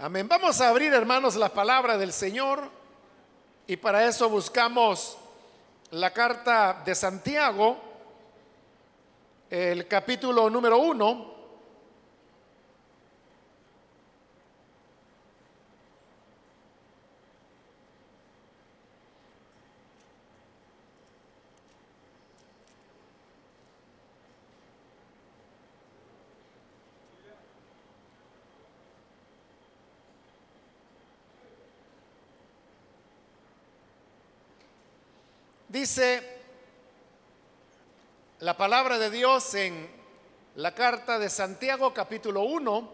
Amén. Vamos a abrir, hermanos, la palabra del Señor y para eso buscamos la carta de Santiago, el capítulo número uno. Dice la palabra de Dios en la carta de Santiago capítulo 1,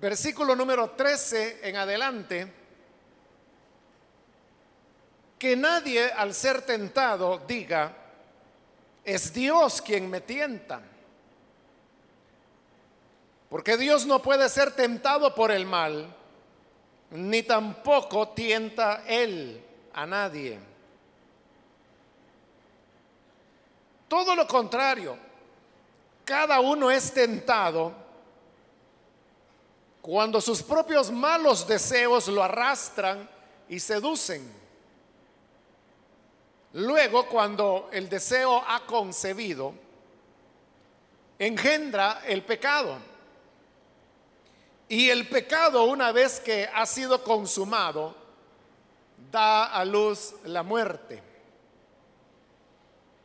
versículo número 13 en adelante, que nadie al ser tentado diga, es Dios quien me tienta. Porque Dios no puede ser tentado por el mal ni tampoco tienta él a nadie. Todo lo contrario, cada uno es tentado cuando sus propios malos deseos lo arrastran y seducen. Luego, cuando el deseo ha concebido, engendra el pecado. Y el pecado, una vez que ha sido consumado, da a luz la muerte.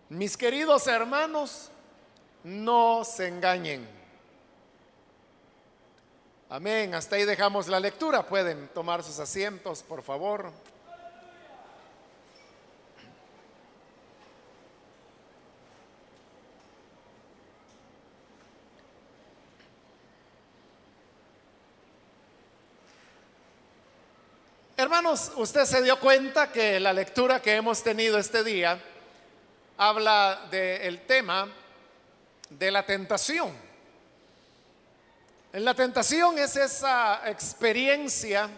Mis queridos hermanos, no se engañen. Amén. Hasta ahí dejamos la lectura. Pueden tomar sus asientos, por favor. Hermanos, usted se dio cuenta que la lectura que hemos tenido este día habla del tema de la tentación. La tentación es esa experiencia,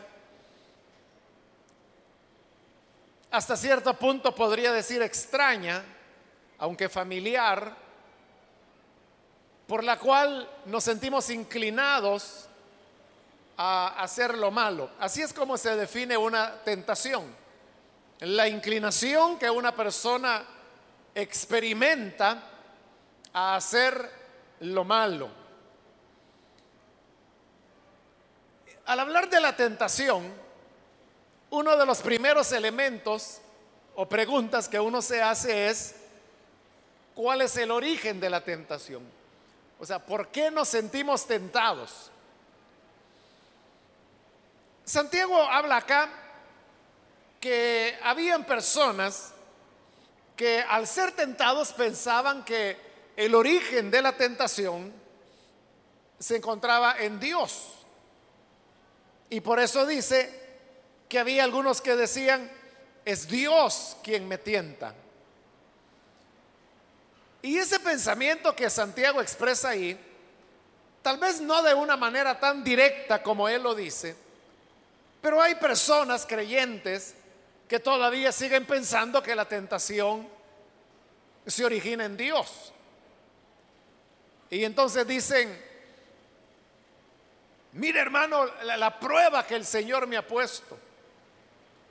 hasta cierto punto podría decir extraña, aunque familiar, por la cual nos sentimos inclinados a hacer lo malo. Así es como se define una tentación. La inclinación que una persona experimenta a hacer lo malo. Al hablar de la tentación, uno de los primeros elementos o preguntas que uno se hace es, ¿cuál es el origen de la tentación? O sea, ¿por qué nos sentimos tentados? Santiago habla acá que habían personas que al ser tentados pensaban que el origen de la tentación se encontraba en Dios. Y por eso dice que había algunos que decían, es Dios quien me tienta. Y ese pensamiento que Santiago expresa ahí, tal vez no de una manera tan directa como él lo dice, pero hay personas creyentes que todavía siguen pensando que la tentación se origina en Dios. Y entonces dicen, mire hermano, la, prueba que el Señor me ha puesto.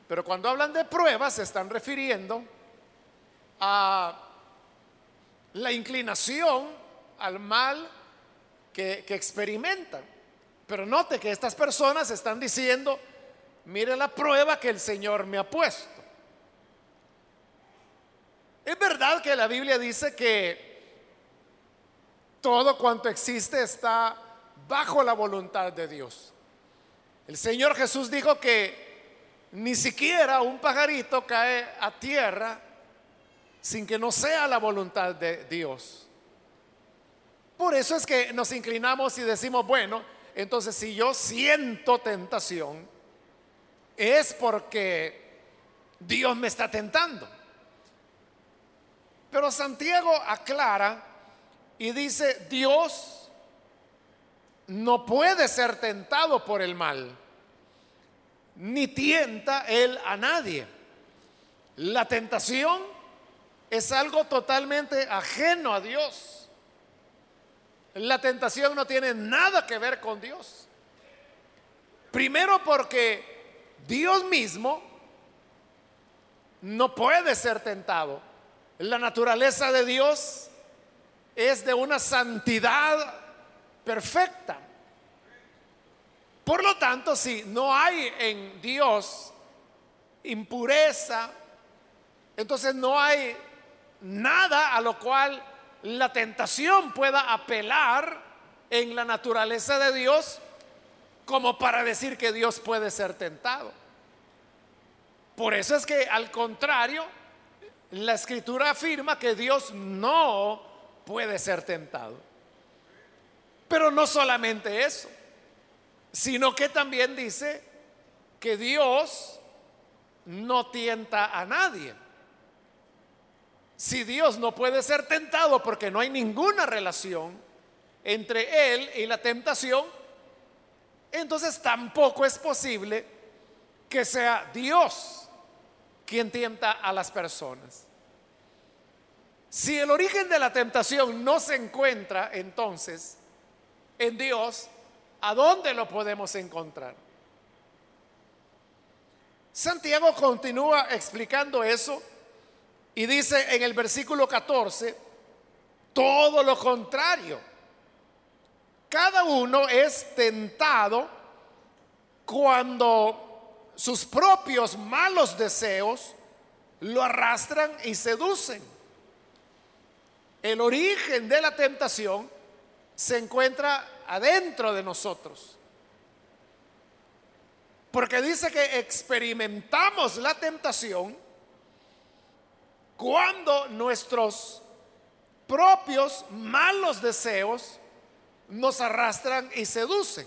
Pero cuando hablan de pruebas se están refiriendo a la inclinación al mal que, que experimentan. Pero note que estas personas están diciendo, mire la prueba que el Señor me ha puesto. Es verdad que la Biblia dice que todo cuanto existe está bajo la voluntad de Dios. El Señor Jesús dijo que ni siquiera un pajarito cae a tierra sin que no sea la voluntad de Dios. Por eso es que nos inclinamos y decimos, bueno, entonces si yo siento tentación, es porque Dios me está tentando. Pero Santiago aclara y dice, Dios no puede ser tentado por el mal, ni tienta él a nadie. La tentación es algo totalmente ajeno a Dios. la tentación no tiene nada que ver con Dios. Primero porque Dios mismo no puede ser tentado. La naturaleza de Dios es de una santidad perfecta. Por lo tanto, si no hay en Dios impureza, entonces no hay nada a lo cual la tentación pueda apelar en la naturaleza de Dios como para decir que Dios puede ser tentado. Por eso es que al contrario, la escritura afirma que Dios no puede ser tentado. Pero no solamente eso, sino que también dice que Dios no tienta a nadie. Si Dios no puede ser tentado porque no hay ninguna relación entre Él y la tentación, entonces tampoco es posible que sea Dios quien tienta a las personas. Si el origen de la tentación no se encuentra entonces en Dios, ¿a dónde lo podemos encontrar? Santiago continúa explicando eso y dice en el versículo 14, todo lo contrario. Cada uno es tentado cuando sus propios malos deseos lo arrastran y seducen. El origen de la tentación se encuentra adentro de nosotros. Porque dice que experimentamos la tentación cuando nuestros propios malos deseos nos arrastran y seducen.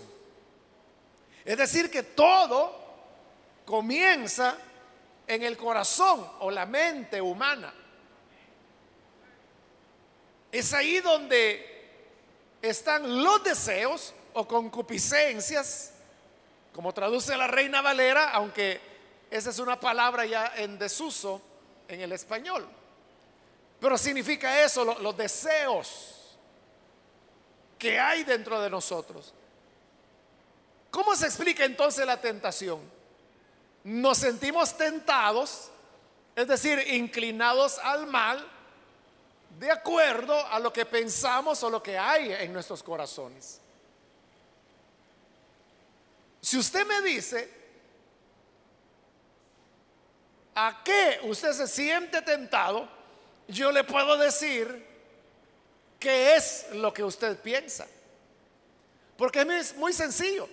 Es decir, que todo comienza en el corazón o la mente humana. Es ahí donde están los deseos o concupiscencias, como traduce la Reina Valera, aunque esa es una palabra ya en desuso en el español. Pero significa eso, los deseos que hay dentro de nosotros. ¿Cómo se explica entonces la tentación? Nos sentimos tentados, es decir, inclinados al mal, de acuerdo a lo que pensamos o lo que hay en nuestros corazones. Si usted me dice, a qué usted se siente tentado, yo le puedo decir qué es lo que usted piensa. Porque es muy sencillo.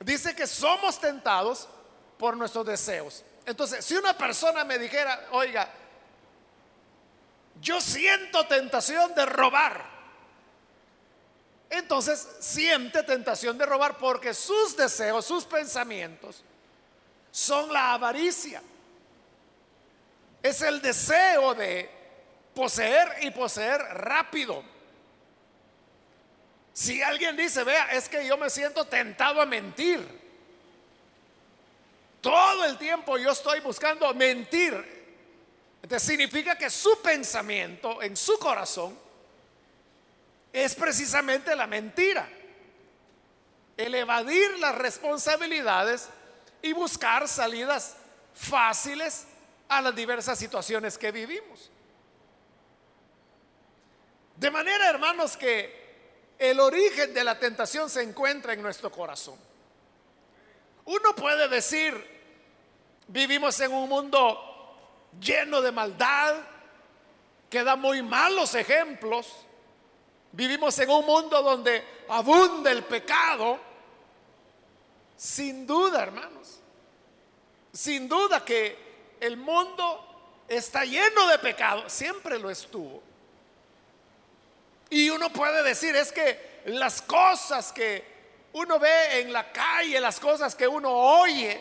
Dice que somos tentados por nuestros deseos. Entonces, si una persona me dijera, oiga, yo siento tentación de robar, entonces siente tentación de robar porque sus deseos, sus pensamientos son la avaricia es el deseo de poseer y poseer rápido. Si alguien dice, vea, es que yo me siento tentado a mentir. Todo el tiempo yo estoy buscando mentir. Significa que su pensamiento en su corazón es precisamente la mentira. El evadir las responsabilidades y buscar salidas fáciles a las diversas situaciones que vivimos. De manera, hermanos, que el origen de la tentación se encuentra en nuestro corazón. Uno puede decir, vivimos en un mundo lleno de maldad, que da muy malos ejemplos. Vivimos en un mundo donde abunda el pecado. Sin duda, hermanos. Sin duda que el mundo está lleno de pecado, siempre lo estuvo. Y uno puede decir, es que las cosas que uno ve en la calle, las cosas que uno oye,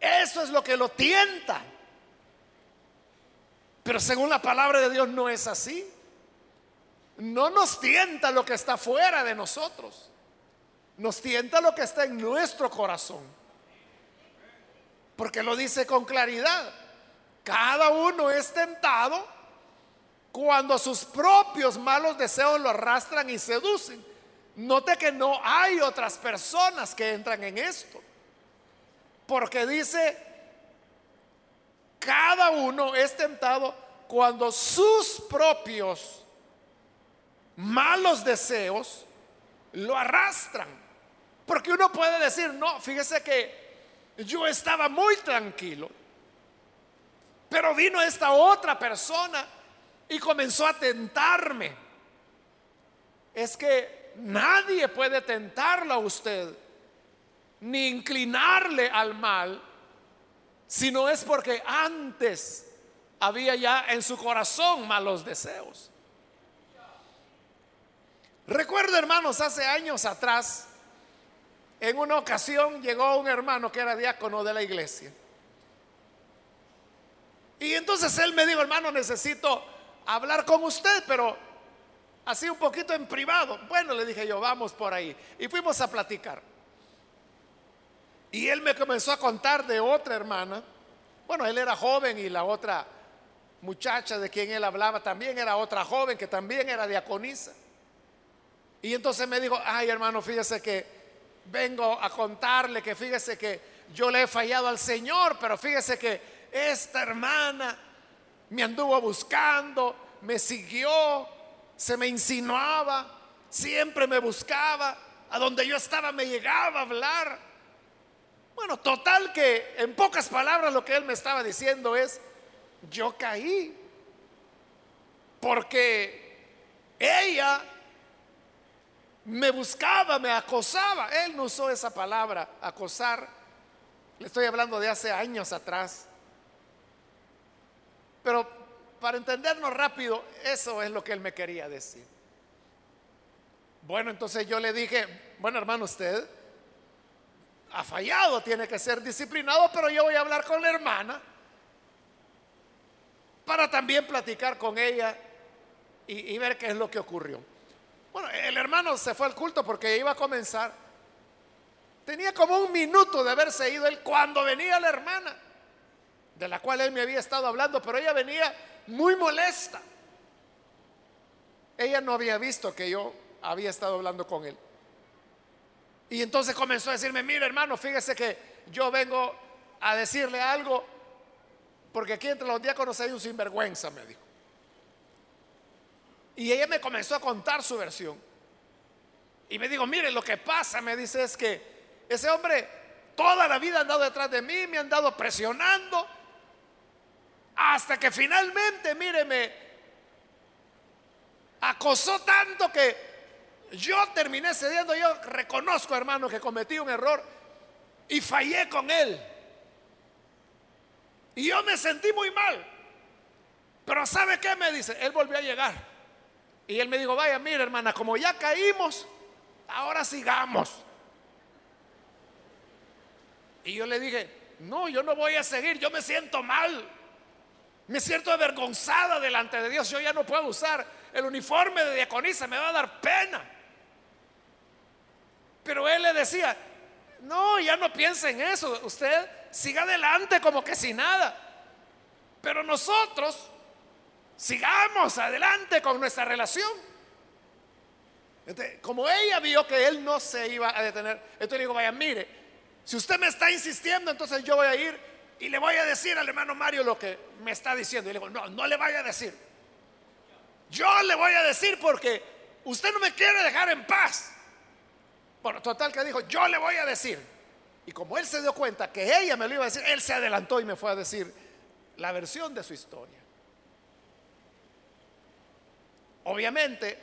eso es lo que lo tienta. Pero según la palabra de Dios no es así. No nos tienta lo que está fuera de nosotros. Nos tienta lo que está en nuestro corazón. Porque lo dice con claridad. Cada uno es tentado cuando sus propios malos deseos lo arrastran y seducen. Note que no hay otras personas que entran en esto. Porque dice, cada uno es tentado cuando sus propios malos deseos lo arrastran. Porque uno puede decir, no, fíjese que yo estaba muy tranquilo, pero vino esta otra persona y comenzó a tentarme. Es que nadie puede tentarla a usted, ni inclinarle al mal, si no es porque antes había ya en su corazón malos deseos. Recuerdo, hermanos, hace años atrás, en una ocasión llegó un hermano que era diácono de la iglesia. Y entonces él me dijo, hermano, necesito hablar con usted, pero así un poquito en privado. Bueno, le dije yo, vamos por ahí. Y fuimos a platicar. Y él me comenzó a contar de otra hermana. Bueno, él era joven y la otra muchacha de quien él hablaba también era otra joven que también era diaconisa. Y entonces me dijo, ay hermano, fíjese que vengo a contarle que fíjese que yo le he fallado al Señor, pero fíjese que esta hermana me anduvo buscando, me siguió, se me insinuaba, siempre me buscaba, a donde yo estaba me llegaba a hablar. Bueno, total que en pocas palabras lo que él me estaba diciendo es, yo caí, porque ella me buscaba, me acosaba. Él no usó esa palabra, acosar. Le estoy hablando de hace años atrás. Pero para entendernos rápido, eso es lo que él me quería decir. Bueno, entonces yo le dije, bueno hermano, usted ha fallado, tiene que ser disciplinado, pero yo voy a hablar con la hermana para también platicar con ella y, ver qué es lo que ocurrió. Bueno, el hermano se fue al culto porque iba a comenzar. Tenía como un minuto de haberse ido él cuando venía la hermana, de la cual él me había estado hablando, pero ella venía muy molesta. Ella no había visto que yo había estado hablando con él. Y entonces comenzó a decirme, mire hermano, fíjese que yo vengo a decirle algo, porque aquí entre los diáconos hay un sinvergüenza, me dijo. Y ella me comenzó a contar su versión. Y me dijo, mire, lo que pasa, me dice, es que ese hombre toda la vida ha andado detrás de mí, me ha andado presionando, hasta que finalmente, mire, me acosó tanto que yo terminé cediendo. Yo reconozco, hermano, que cometí un error y fallé con él. Y yo me sentí muy mal. Pero ¿sabe qué me dice? Él volvió a llegar. Y él me dijo, vaya, mira hermana, como ya caímos, ahora sigamos. Y yo le dije, no, yo no voy a seguir, yo me siento mal. Me siento avergonzada delante de Dios. Yo ya no puedo usar el uniforme de diaconisa, me va a dar pena. Pero él le decía, no, ya no piense en eso. Usted siga adelante como que sin nada. Pero nosotros sigamos adelante con nuestra relación. como ella vio que él no se iba a detener, entonces le digo, vaya, mire, si usted me está insistiendo, entonces yo voy a ir y le voy a decir al hermano Mario lo que me está diciendo. Y le digo, no, no le vaya a decir. Yo le voy a decir porque usted no me quiere dejar en paz. Bueno, total que dijo, yo le voy a decir. Y como él se dio cuenta que ella me lo iba a decir, él se adelantó y me fue a decir la versión de su historia. Obviamente,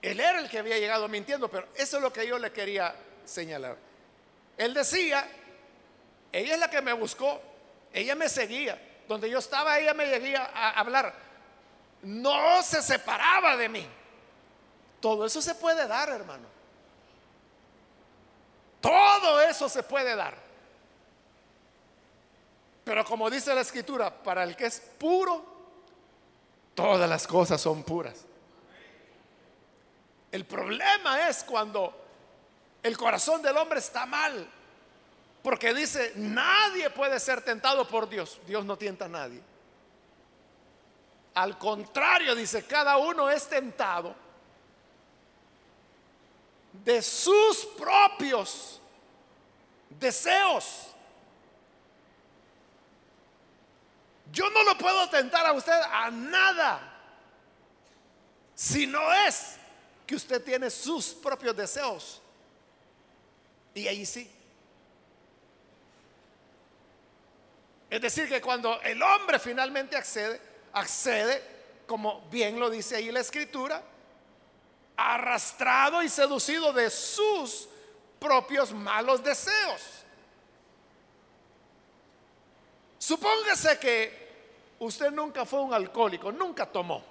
él era el que había llegado mintiendo, pero eso es lo que yo le quería señalar. Él decía, ella es la que me buscó, ella me seguía, donde yo estaba, ella me lleguía a hablar, no se separaba de mí. Todo eso se puede dar, hermano. Todo eso se puede dar. Pero como dice la escritura, para el que es puro, todas las cosas son puras. El problema es cuando el corazón del hombre está mal, porque dice, nadie puede ser tentado por Dios. Dios no tienta a nadie. Al contrario, dice, cada uno es tentado de sus propios deseos. Yo no lo puedo tentar a usted a nada si no es que usted tiene sus propios deseos. Y ahí sí. Es decir, que cuando el hombre finalmente accede, accede, como bien lo dice ahí la escritura, arrastrado y seducido de sus propios malos deseos. Supóngase que usted nunca fue un alcohólico, nunca tomó,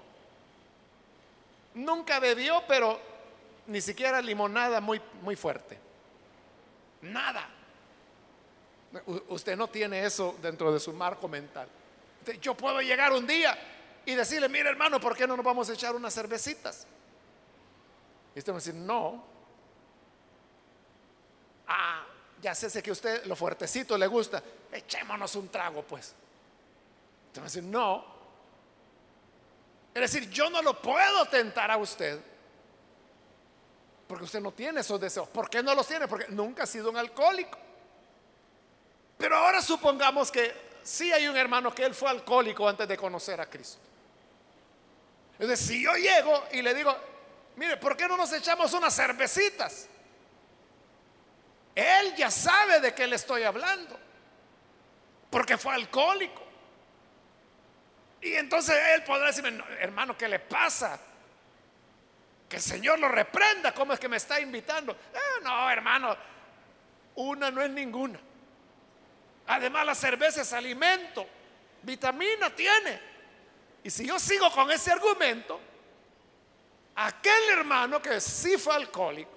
nunca bebió, pero ni siquiera limonada muy, muy fuerte. Nada. Usted no tiene eso dentro de su marco mental. Yo puedo llegar un día y decirle, mire hermano, ¿por qué no nos vamos a echar unas cervecitas? Y usted a decir, no. Ah, ya sé, que a usted lo fuertecito le gusta. Echémonos un trago, pues. Usted a decir, no. Es decir, yo no lo puedo tentar a usted. Porque usted no tiene esos deseos. ¿Por qué no los tiene? Porque nunca ha sido un alcohólico. Pero ahora supongamos que sí hay un hermano que él fue alcohólico antes de conocer a Cristo. Es decir, si yo llego y le digo, mire, ¿por qué no nos echamos unas cervecitas? Él ya sabe de qué le estoy hablando, porque fue alcohólico. Y entonces él podrá decirme, hermano, ¿qué le pasa? Que el Señor lo reprenda, ¿cómo es que me está invitando? Ah, no, hermano, una no es ninguna. Además, la cerveza es alimento, vitamina tiene. Y si yo sigo con ese argumento, aquel hermano que sí fue alcohólico,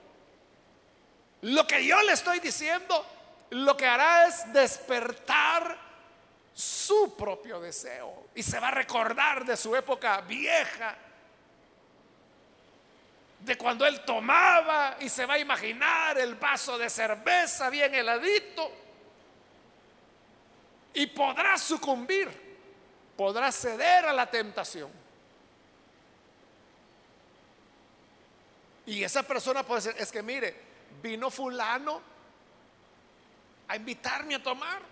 lo que yo le estoy diciendo, lo que hará es despertar su propio deseo. Y se va a recordar de su época vieja, de cuando él tomaba y se va a imaginar el vaso de cerveza bien heladito y podrá sucumbir, podrá ceder a la tentación. Y esa persona puede ser, es que mire, vino fulano a invitarme a tomar.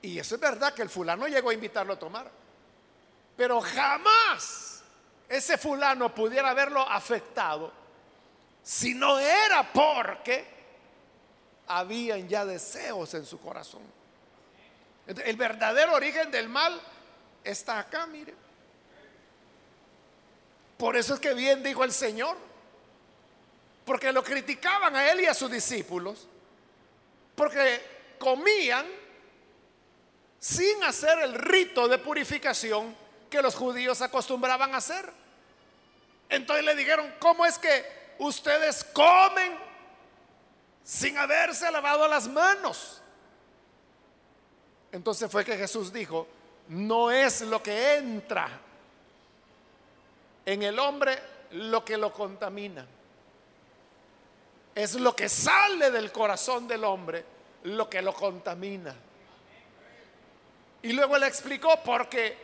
Y eso es verdad que el fulano llegó a invitarlo a tomar. Pero jamás ese fulano pudiera haberlo afectado si no era porque habían ya deseos en su corazón. El verdadero origen del mal está acá, mire. Por eso es que bien dijo el Señor, porque lo criticaban a él y a sus discípulos, porque comían sin hacer el rito de purificación que los judíos acostumbraban a hacer. Entonces le dijeron, ¿cómo es que ustedes comen sin haberse lavado las manos. Entonces fue que Jesús dijo, no es lo que entra en el hombre lo que lo contamina. Es lo que sale del corazón del hombre lo que lo contamina. Y luego le explicó porque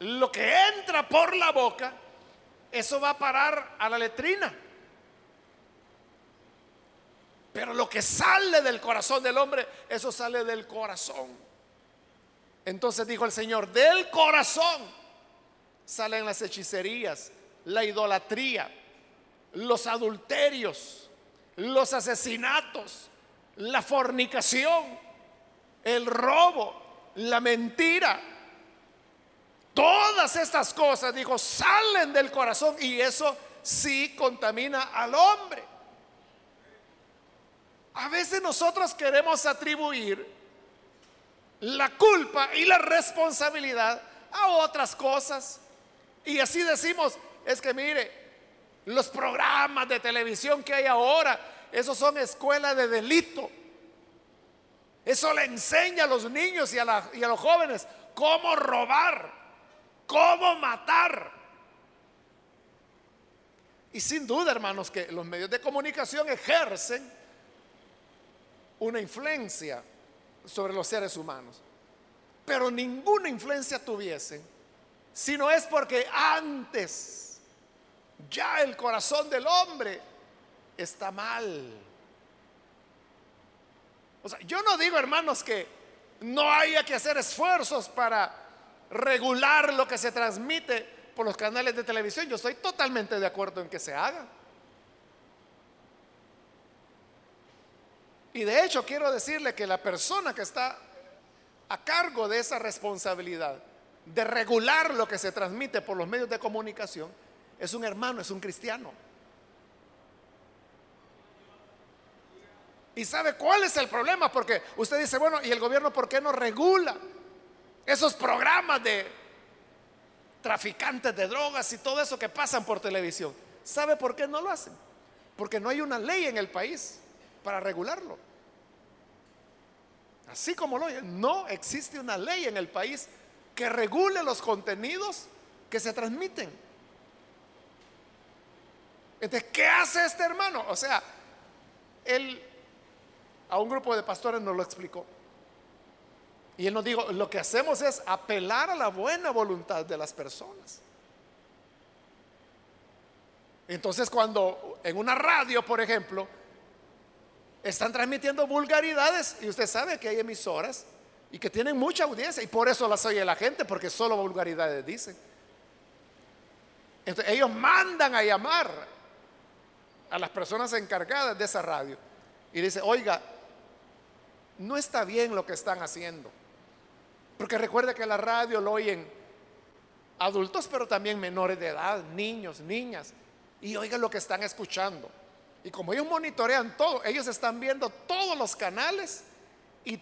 lo que entra por la boca, eso va a parar a la letrina. Pero lo que sale del corazón del hombre, eso sale del corazón. Entonces dijo el Señor, del corazón salen las hechicerías, la idolatría, los adulterios, los asesinatos, la fornicación, el robo, la mentira. Todas estas cosas, dijo, salen del corazón y eso sí contamina al hombre. A veces nosotros queremos atribuir la culpa y la responsabilidad a otras cosas. Y así decimos, es que mire, los programas de televisión que hay ahora, esos son escuelas de delito. Eso le enseña a los niños y a, y a los jóvenes cómo robar, cómo matar. Y sin duda, hermanos, que los medios de comunicación ejercen una influencia sobre los seres humanos. pero ninguna influencia tuviesen, sino es porque antes ya el corazón del hombre está mal. O sea, yo no digo, hermanos, que no haya que hacer esfuerzos para regular lo que se transmite por los canales de televisión. Yo estoy totalmente de acuerdo en que se haga. Y de hecho quiero decirle que la persona que está a cargo de esa responsabilidad de regular lo que se transmite por los medios de comunicación es un hermano, es un cristiano. ¿Y sabe cuál es el problema? Porque usted dice, bueno, ¿y el gobierno por qué no regula esos programas de traficantes de drogas y todo eso que pasan por televisión? ¿Sabe por qué no lo hacen? Porque no hay una ley en el país para regularlo. Así como lo oyen, no existe una ley en el país que regule los contenidos que se transmiten. Entonces, ¿qué hace este hermano? O sea, él a un grupo de pastores nos lo explicó. Y él nos dijo, lo que hacemos es apelar a la buena voluntad de las personas. Entonces cuando en una radio, por ejemplo, están transmitiendo vulgaridades, y usted sabe que hay emisoras y que tienen mucha audiencia, y por eso las oye la gente, porque solo vulgaridades dicen. Entonces ellos mandan a llamar a las personas encargadas de esa radio y dice, oiga, no está bien lo que están haciendo. Porque recuerde que la radio lo oyen adultos, pero también menores de edad, niños, niñas. Y oigan lo que están escuchando. Y como ellos monitorean todo, ellos están viendo todos los canales y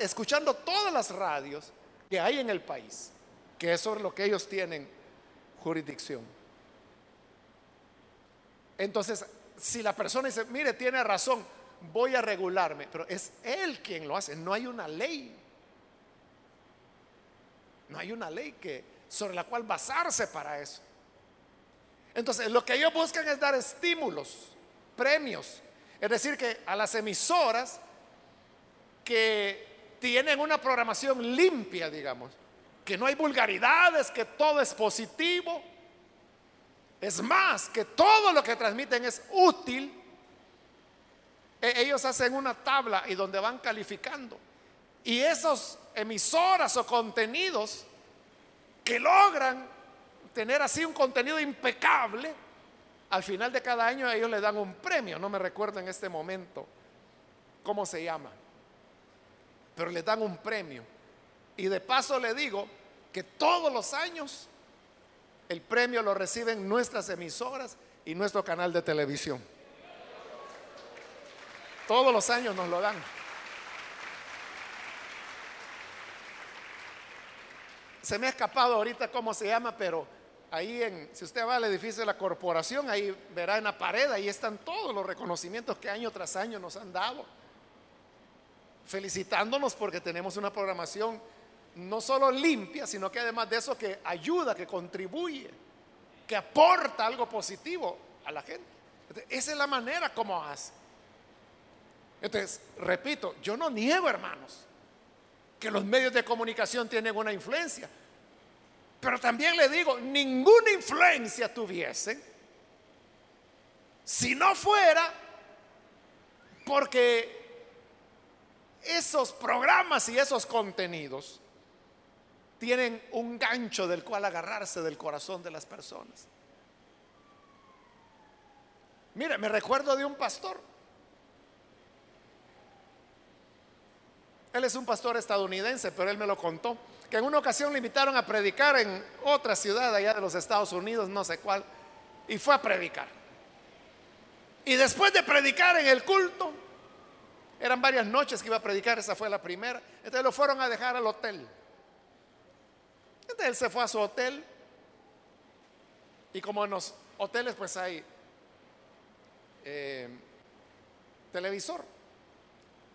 escuchando todas las radios que hay en el país, que es sobre lo que ellos tienen jurisdicción. Entonces, si la persona dice, mire, tiene razón, voy a regularme, pero es él quien lo hace, no hay una ley. No hay una ley que sobre la cual basarse para eso. Entonces, lo que ellos buscan es dar estímulos, premios, es decir, que a las emisoras que tienen una programación limpia, digamos, que no hay vulgaridades, que todo es positivo, es más, que todo lo que transmiten es útil. E, ellos hacen una tabla y donde van calificando. Y esos emisoras o contenidos que logran tener así un contenido impecable, al final de cada año ellos le dan un premio. No me recuerdo en este momento cómo se llama. Pero le dan un premio. Y de paso le digo que todos los años el premio lo reciben nuestras emisoras y nuestro canal de televisión. Todos los años nos lo dan. Se me ha escapado ahorita cómo se llama, pero ahí en, si usted va al edificio de la corporación, ahí verá en la pared, ahí están todos los reconocimientos que año tras año nos han dado. Felicitándonos porque tenemos una programación no solo limpia, sino que además de eso que ayuda, que contribuye, que aporta algo positivo a la gente. Esa es la manera como hace. Entonces, repito, yo no niego, hermanos, que los medios de comunicación tienen una influencia. Pero también le digo, ninguna influencia tuviesen si no fuera porque esos programas y esos contenidos tienen un gancho del cual agarrarse del corazón de las personas. Mire, me recuerdo de un pastor Él es un pastor estadounidense, pero él me lo contó, que en una ocasión le invitaron a predicar en otra ciudad allá de los Estados Unidos, no sé cuál, y fue a predicar. Y después de predicar en el culto, eran varias noches que iba a predicar, esa fue la primera, entonces lo fueron a dejar al hotel. Entonces él se fue a su hotel y como en los hoteles pues hay eh, televisor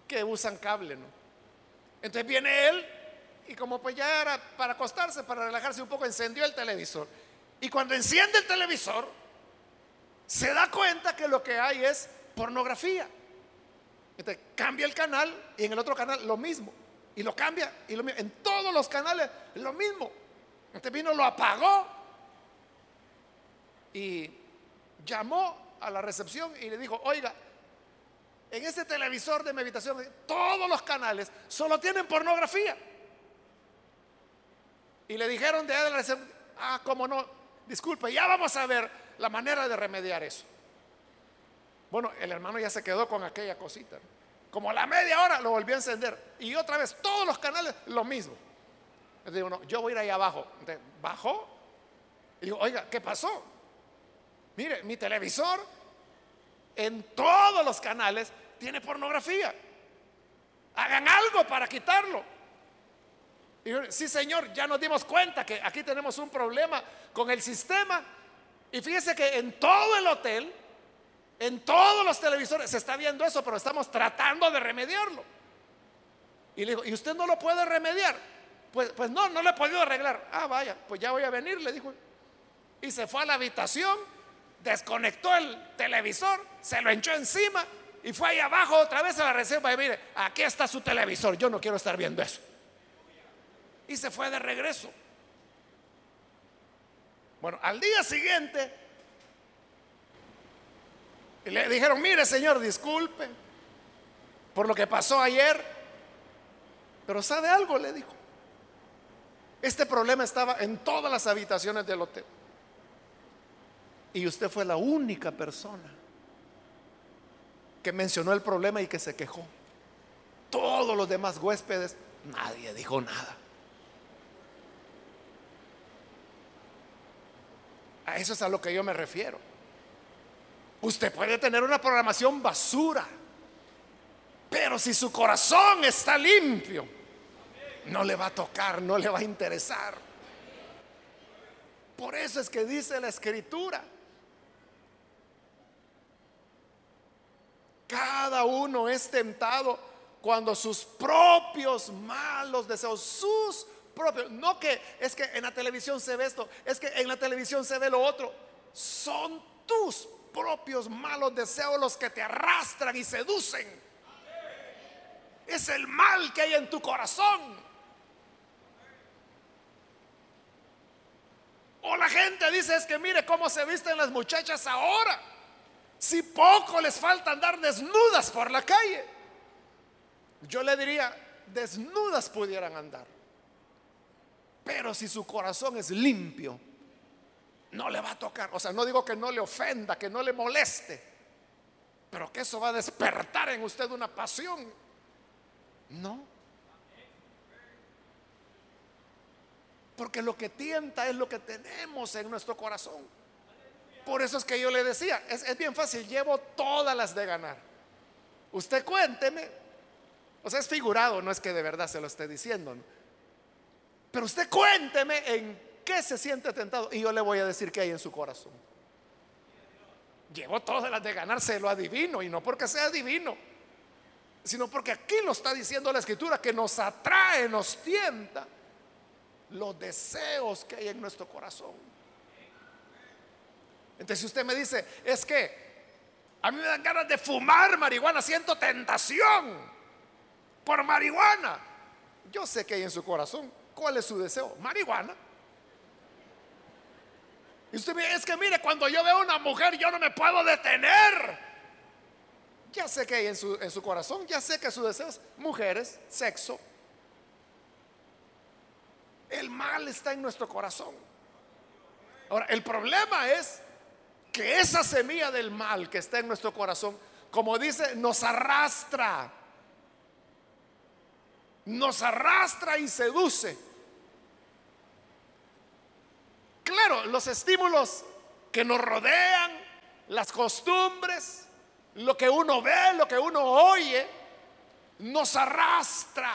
que usan cable, ¿no? Entonces viene él y como pues ya era para acostarse, para relajarse un poco, encendió el televisor. Y cuando enciende el televisor, se da cuenta que lo que hay es pornografía. Entonces cambia el canal y en el otro canal lo mismo. y lo cambia. Y lo, en todos los canales lo mismo. Este vino, lo apagó y llamó a la recepción y le dijo, oiga, en ese televisor de mi habitación, todos los canales solo tienen pornografía. Y le dijeron de recepción, ah, cómo no, disculpe, ya vamos a ver la manera de remediar eso. Bueno, el hermano ya se quedó con aquella cosita. Como a la media hora lo volvió a encender. Y otra vez, todos los canales, lo mismo. digo, no, yo voy a ir ahí abajo. bajó. Y digo, oiga, ¿qué pasó? Mire, mi televisor en todos los canales tiene pornografía. Hagan algo para quitarlo. Y sí, señor, ya nos dimos cuenta que aquí tenemos un problema con el sistema. Y fíjese que en todo el hotel en todos los televisores se está viendo eso, pero estamos tratando de remediarlo. Y le dijo, ¿y usted no lo puede remediar? Pues, pues no, no lo he podido arreglar. Ah, vaya, pues ya voy a venir, le dijo. Y se fue a la habitación, desconectó el televisor, se lo echó encima y fue ahí abajo otra vez a la reserva y mire, aquí está su televisor, yo no quiero estar viendo eso. Y se fue de regreso. Bueno, al día siguiente le dijeron, mire señor, disculpe por lo que pasó ayer. Pero ¿sabe algo? Le dijo. Este problema estaba en todas las habitaciones del hotel. Y usted fue la única persona que mencionó el problema y que se quejó. Todos los demás huéspedes, nadie dijo nada. A eso es a lo que yo me refiero. Usted puede tener una programación basura, pero si su corazón está limpio, no le va a tocar, no le va a interesar. Por eso es que dice la escritura, cada uno es tentado cuando sus propios malos deseos, sus propios, no que es que en la televisión se ve esto, es que en la televisión se ve lo otro, son tus propios malos deseos los que te arrastran y seducen. Es el mal que hay en tu corazón. O la gente dice es que mire cómo se visten las muchachas ahora. Si poco les falta andar desnudas por la calle. Yo le diría, desnudas pudieran andar. Pero si su corazón es limpio, no le va a tocar. O sea, no digo que no le ofenda, que no le moleste, pero que eso va a despertar en usted una pasión. No. Porque lo que tienta es lo que tenemos en nuestro corazón. Por eso es que yo le decía, es, bien fácil, llevo todas las de ganar. Usted cuénteme, o sea, es figurado, no es que de verdad se lo esté diciendo. Pero usted cuénteme en qué se siente tentado? Y yo le voy a decir qué hay en su corazón. Llevo todas las de ganarse lo adivino y no porque sea divino, sino porque aquí lo está diciendo la escritura que nos atrae, nos tienta los deseos que hay en nuestro corazón. Entonces usted me dice, es que a mí me dan ganas de fumar marihuana, siento tentación por marihuana. Yo sé que hay en su corazón. ¿Cuál es su deseo? Marihuana. Y usted es que mire, cuando yo veo a una mujer yo no me puedo detener. Ya sé que hay en su, en su corazón, ya sé que su deseo es mujeres, sexo. El mal está en nuestro corazón. Ahora, el problema es que esa semilla del mal que está en nuestro corazón, como dice, nos arrastra. Nos arrastra y seduce Claro, los estímulos que nos rodean, las costumbres, lo que uno ve, lo que uno oye, nos arrastra.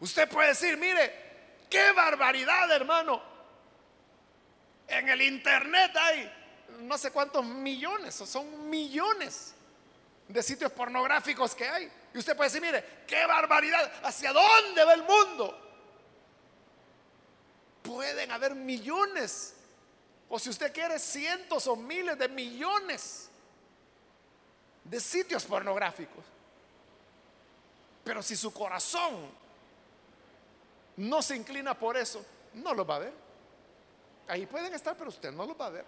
Usted puede decir, mire, qué barbaridad, hermano. En el Internet hay no sé cuántos millones, son millones de sitios pornográficos que hay. Y usted puede decir, mire, qué barbaridad, ¿hacia dónde va el mundo? pueden haber millones, o si usted quiere, cientos o miles de millones de sitios pornográficos. Pero si su corazón no se inclina por eso, no lo va a ver. Ahí pueden estar, pero usted no lo va a ver.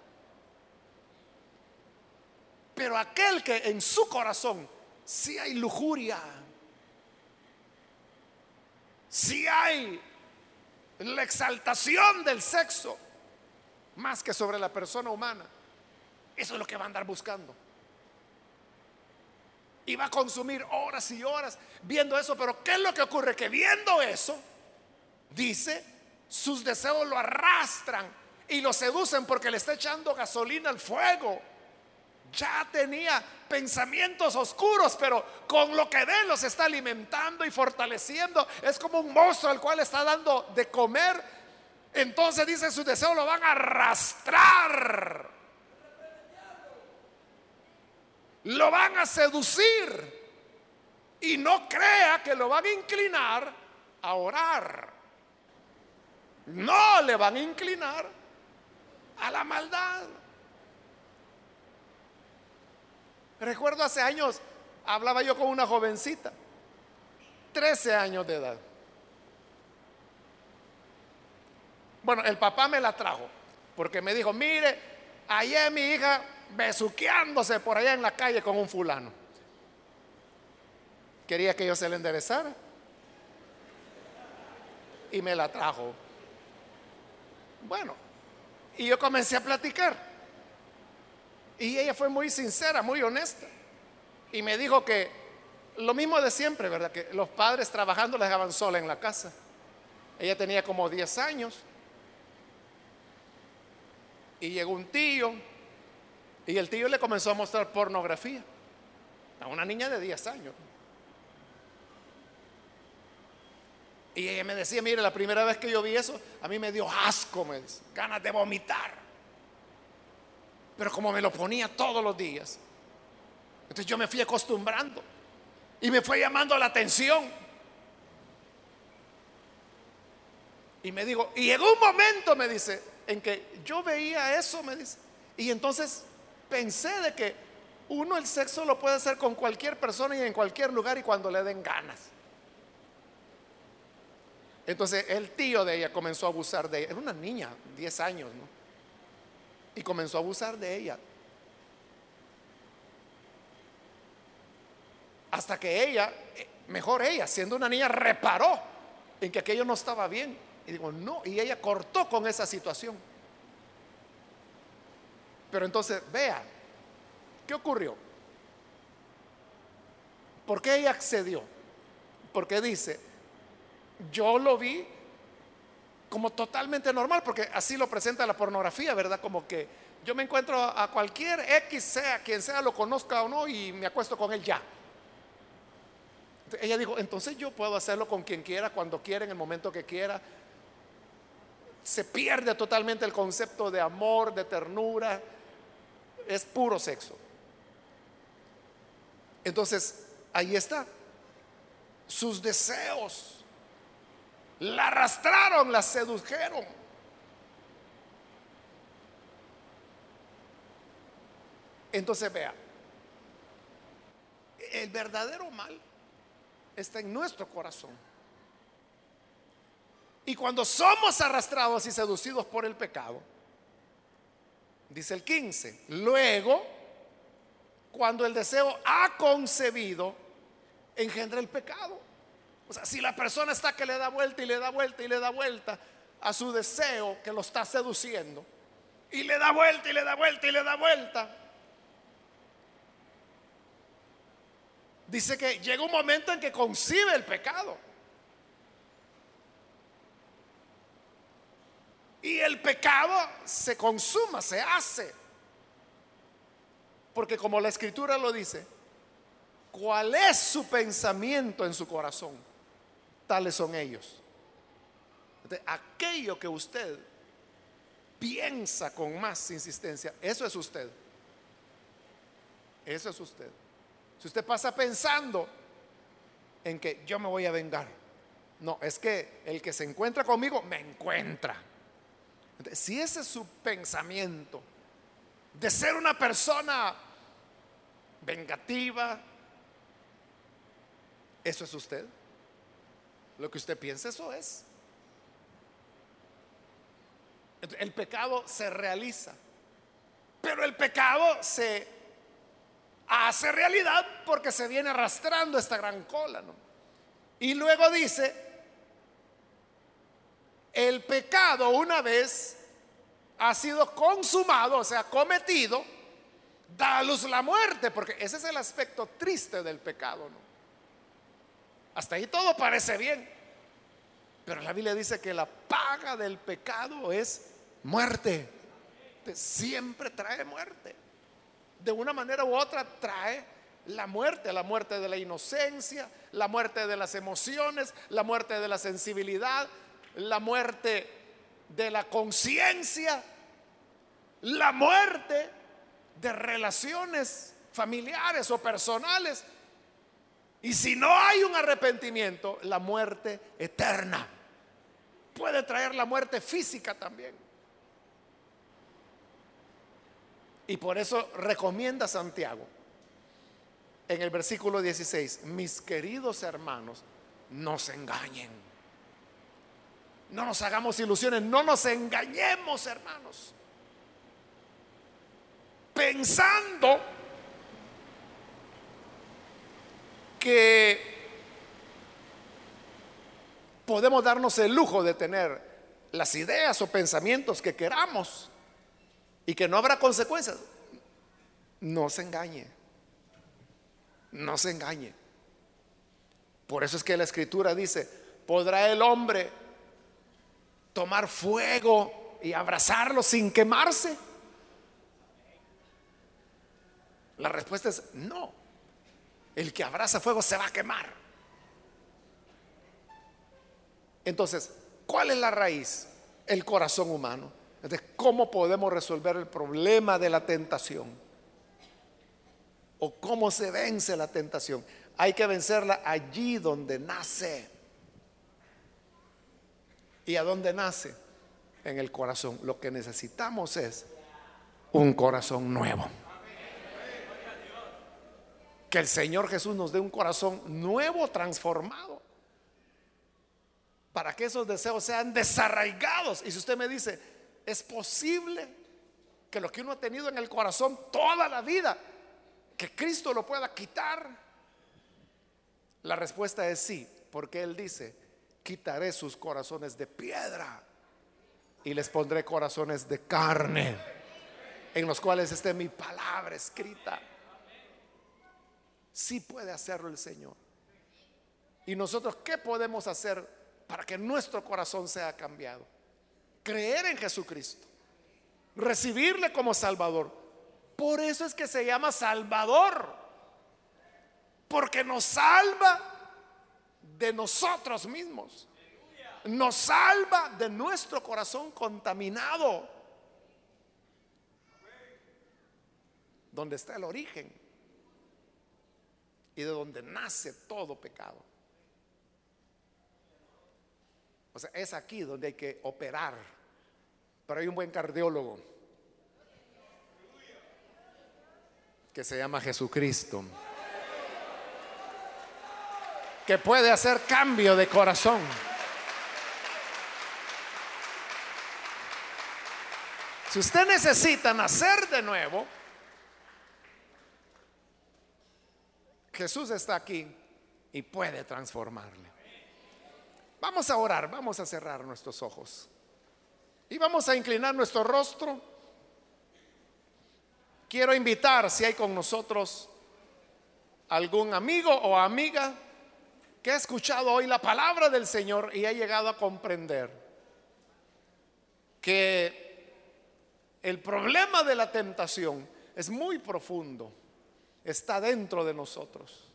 Pero aquel que en su corazón si hay lujuria, si hay la exaltación del sexo, más que sobre la persona humana, eso es lo que va a andar buscando. Y va a consumir horas y horas viendo eso, pero ¿qué es lo que ocurre? Que viendo eso, dice, sus deseos lo arrastran y lo seducen porque le está echando gasolina al fuego. Ya tenía pensamientos oscuros, pero con lo que ve los está alimentando y fortaleciendo. Es como un monstruo al cual está dando de comer. Entonces dice, sus deseos lo van a arrastrar. Lo van a seducir. Y no crea que lo van a inclinar a orar. No le van a inclinar a la maldad. Recuerdo hace años, hablaba yo con una jovencita, 13 años de edad. Bueno, el papá me la trajo, porque me dijo, mire, ayer mi hija besuqueándose por allá en la calle con un fulano. Quería que yo se le enderezara. Y me la trajo. Bueno, y yo comencé a platicar. Y ella fue muy sincera, muy honesta. Y me dijo que lo mismo de siempre, ¿verdad? Que los padres trabajando la dejaban sola en la casa. Ella tenía como 10 años. Y llegó un tío. Y el tío le comenzó a mostrar pornografía. A una niña de 10 años. Y ella me decía, mire, la primera vez que yo vi eso, a mí me dio asco, me ganas de vomitar. Pero como me lo ponía todos los días, entonces yo me fui acostumbrando y me fue llamando la atención. Y me dijo, y llegó un momento, me dice, en que yo veía eso, me dice, y entonces pensé de que uno el sexo lo puede hacer con cualquier persona y en cualquier lugar y cuando le den ganas. Entonces el tío de ella comenzó a abusar de ella. Era una niña, 10 años, ¿no? y comenzó a abusar de ella. Hasta que ella, eh, mejor ella, siendo una niña, reparó en que aquello no estaba bien. Y digo, no, y ella cortó con esa situación. Pero entonces, vea, ¿qué ocurrió? ¿Por qué ella accedió? Porque dice, yo lo vi como totalmente normal, porque así lo presenta la pornografía, ¿verdad? Como que yo me encuentro a cualquier X, sea quien sea, lo conozca o no, y me acuesto con él ya. Ella dijo, entonces yo puedo hacerlo con quien quiera, cuando quiera, en el momento que quiera. Se pierde totalmente el concepto de amor, de ternura. Es puro sexo. Entonces, ahí está. Sus deseos la arrastraron, la sedujeron. Entonces vea, el verdadero mal está en nuestro corazón. Y cuando somos arrastrados y seducidos por el pecado, dice el 15, luego, cuando el deseo ha concebido, engendra el pecado. O sea, si la persona está que le da vuelta y le da vuelta y le da vuelta a su deseo que lo está seduciendo, y le da vuelta y le da vuelta y le da vuelta, dice que llega un momento en que concibe el pecado. Y el pecado se consuma, se hace. Porque como la escritura lo dice, ¿cuál es su pensamiento en su corazón? Tales son ellos. aquello que usted piensa con más insistencia, eso es usted. Eso es usted. Si usted pasa pensando en que yo me voy a vengar, no, es que el que se encuentra conmigo me encuentra. si ese es su pensamiento de ser una persona vengativa, Eso es usted. Lo que usted piensa, eso es. El pecado se realiza, pero el pecado se hace realidad porque se viene arrastrando esta gran cola. ¿no? Y luego dice, el pecado una vez ha sido consumado, o sea, cometido, da a luz la muerte, porque ese es el aspecto triste del pecado. ¿no? Hasta ahí todo parece bien. Pero la Biblia dice que la paga del pecado es muerte. Siempre trae muerte. De una manera u otra trae la muerte, la muerte de la inocencia, la muerte de las emociones, la muerte de la sensibilidad, la muerte de la conciencia, la muerte de relaciones familiares o personales y si no hay un arrepentimiento, la muerte eterna. Puede traer la muerte física también. Y por eso recomienda Santiago en el versículo 16, mis queridos hermanos, no se engañen. No nos hagamos ilusiones, no nos engañemos, hermanos. Pensando que podemos darnos el lujo de tener las ideas o pensamientos que queramos y que no habrá consecuencias. No se engañe. No se engañe. Por eso es que la escritura dice, ¿podrá el hombre tomar fuego y abrazarlo sin quemarse? La respuesta es no el que abraza fuego se va a quemar. Entonces, ¿cuál es la raíz? El corazón humano. Entonces, ¿cómo podemos resolver el problema de la tentación? ¿O cómo se vence la tentación? Hay que vencerla allí donde nace. ¿Y a dónde nace? En el corazón. Lo que necesitamos es un corazón nuevo. Que el Señor Jesús nos dé un corazón nuevo, transformado, para que esos deseos sean desarraigados. Y si usted me dice, es posible que lo que uno ha tenido en el corazón toda la vida, que Cristo lo pueda quitar. La respuesta es sí, porque Él dice, quitaré sus corazones de piedra y les pondré corazones de carne, en los cuales esté mi palabra escrita. Sí puede hacerlo el Señor. ¿Y nosotros qué podemos hacer para que nuestro corazón sea cambiado? Creer en Jesucristo. Recibirle como Salvador. Por eso es que se llama Salvador. Porque nos salva de nosotros mismos. Nos salva de nuestro corazón contaminado. Donde está el origen y de donde nace todo pecado. O sea, es aquí donde hay que operar. Pero hay un buen cardiólogo que se llama Jesucristo, que puede hacer cambio de corazón. Si usted necesita nacer de nuevo, Jesús está aquí y puede transformarle. Vamos a orar, vamos a cerrar nuestros ojos y vamos a inclinar nuestro rostro. Quiero invitar si hay con nosotros algún amigo o amiga que ha escuchado hoy la palabra del Señor y ha llegado a comprender que el problema de la tentación es muy profundo está dentro de nosotros.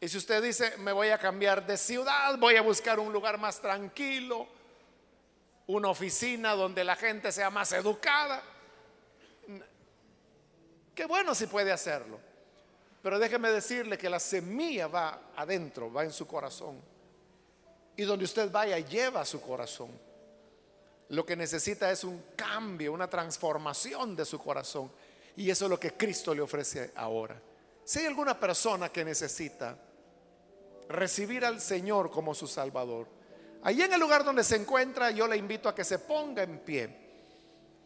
Y si usted dice, me voy a cambiar de ciudad, voy a buscar un lugar más tranquilo, una oficina donde la gente sea más educada, qué bueno si puede hacerlo. Pero déjeme decirle que la semilla va adentro, va en su corazón. Y donde usted vaya, lleva su corazón. Lo que necesita es un cambio, una transformación de su corazón. Y eso es lo que Cristo le ofrece ahora. Si hay alguna persona que necesita recibir al Señor como su Salvador. Allí en el lugar donde se encuentra, yo le invito a que se ponga en pie,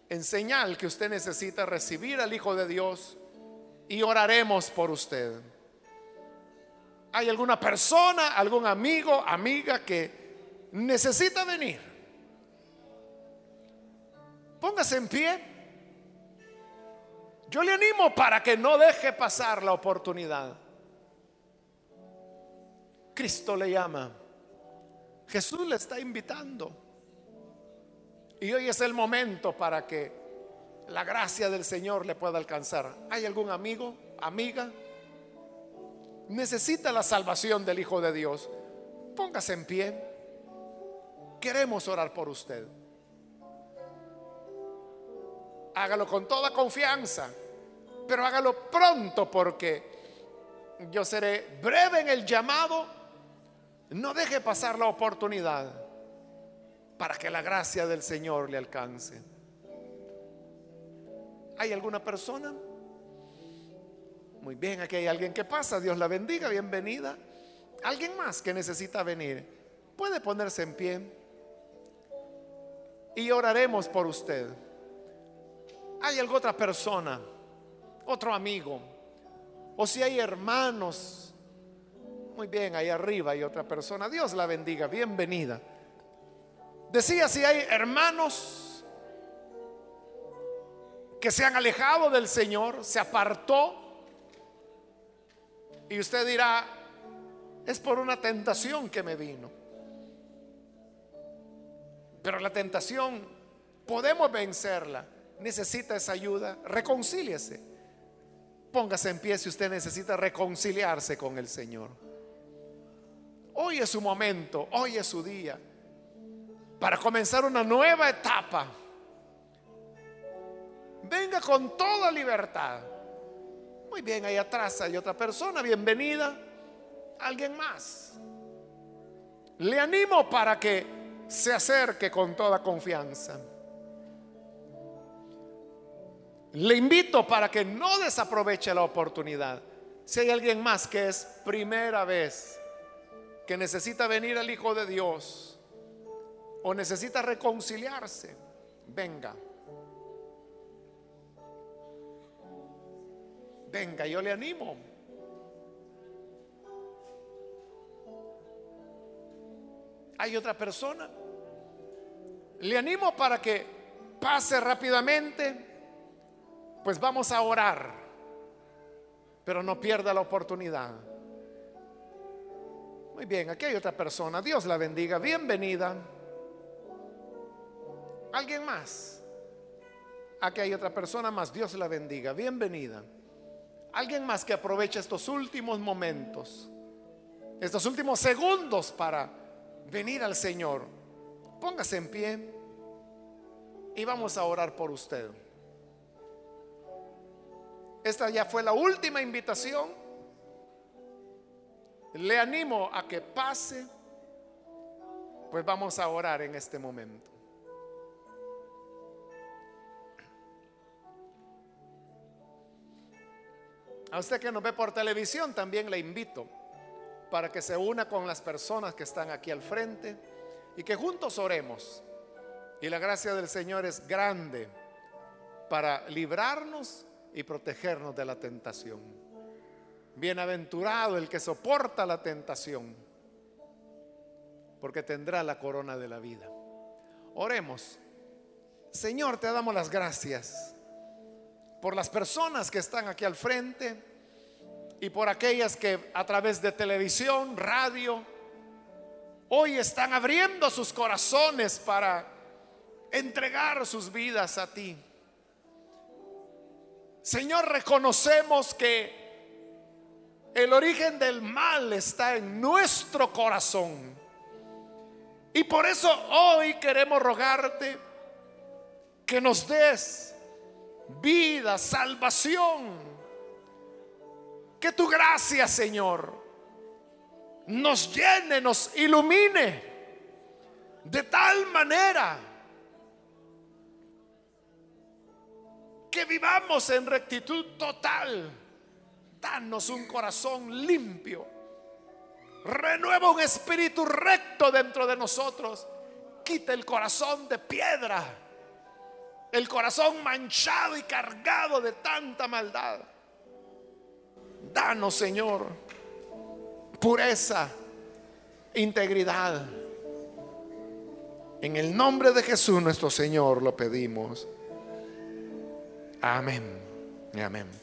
en señal que usted necesita recibir al Hijo de Dios y oraremos por usted. ¿Hay alguna persona, algún amigo, amiga que necesita venir? Póngase en pie. Yo le animo para que no deje pasar la oportunidad. Cristo le llama. Jesús le está invitando. Y hoy es el momento para que la gracia del Señor le pueda alcanzar. ¿Hay algún amigo, amiga? Necesita la salvación del Hijo de Dios. Póngase en pie. Queremos orar por usted. Hágalo con toda confianza, pero hágalo pronto porque yo seré breve en el llamado no deje pasar la oportunidad para que la gracia del Señor le alcance. ¿Hay alguna persona? Muy bien, aquí hay alguien que pasa. Dios la bendiga, bienvenida. ¿Alguien más que necesita venir? Puede ponerse en pie y oraremos por usted. ¿Hay alguna otra persona, otro amigo? O si hay hermanos muy bien, ahí arriba hay otra persona. Dios la bendiga, bienvenida. Decía si hay hermanos que se han alejado del Señor, se apartó. Y usted dirá, es por una tentación que me vino. Pero la tentación podemos vencerla. Necesita esa ayuda. Reconcíliese. Póngase en pie si usted necesita reconciliarse con el Señor. Hoy es su momento, hoy es su día para comenzar una nueva etapa. Venga con toda libertad. Muy bien, ahí atrás hay otra persona, bienvenida. Alguien más. Le animo para que se acerque con toda confianza. Le invito para que no desaproveche la oportunidad. Si hay alguien más que es primera vez que necesita venir al Hijo de Dios o necesita reconciliarse, venga. Venga, yo le animo. ¿Hay otra persona? Le animo para que pase rápidamente, pues vamos a orar, pero no pierda la oportunidad. Muy bien, aquí hay otra persona. Dios la bendiga. Bienvenida. ¿Alguien más? Aquí hay otra persona más. Dios la bendiga. Bienvenida. Alguien más que aproveche estos últimos momentos, estos últimos segundos para venir al Señor. Póngase en pie y vamos a orar por usted. Esta ya fue la última invitación le animo a que pase, pues vamos a orar en este momento. A usted que nos ve por televisión también le invito para que se una con las personas que están aquí al frente y que juntos oremos. Y la gracia del Señor es grande para librarnos y protegernos de la tentación. Bienaventurado el que soporta la tentación, porque tendrá la corona de la vida. Oremos. Señor, te damos las gracias por las personas que están aquí al frente y por aquellas que a través de televisión, radio, hoy están abriendo sus corazones para entregar sus vidas a ti. Señor, reconocemos que el origen del mal está en nuestro corazón. Y por eso hoy queremos rogarte que nos des vida, salvación. Que tu gracia, Señor, nos llene, nos ilumine de tal manera que vivamos en rectitud total Danos un corazón limpio Renueva un espíritu recto dentro de nosotros. Quita el corazón de piedra. El corazón manchado y cargado de tanta maldad. Danos, Señor, pureza, integridad. En el nombre de Jesús nuestro Señor lo pedimos. Amén. Amén.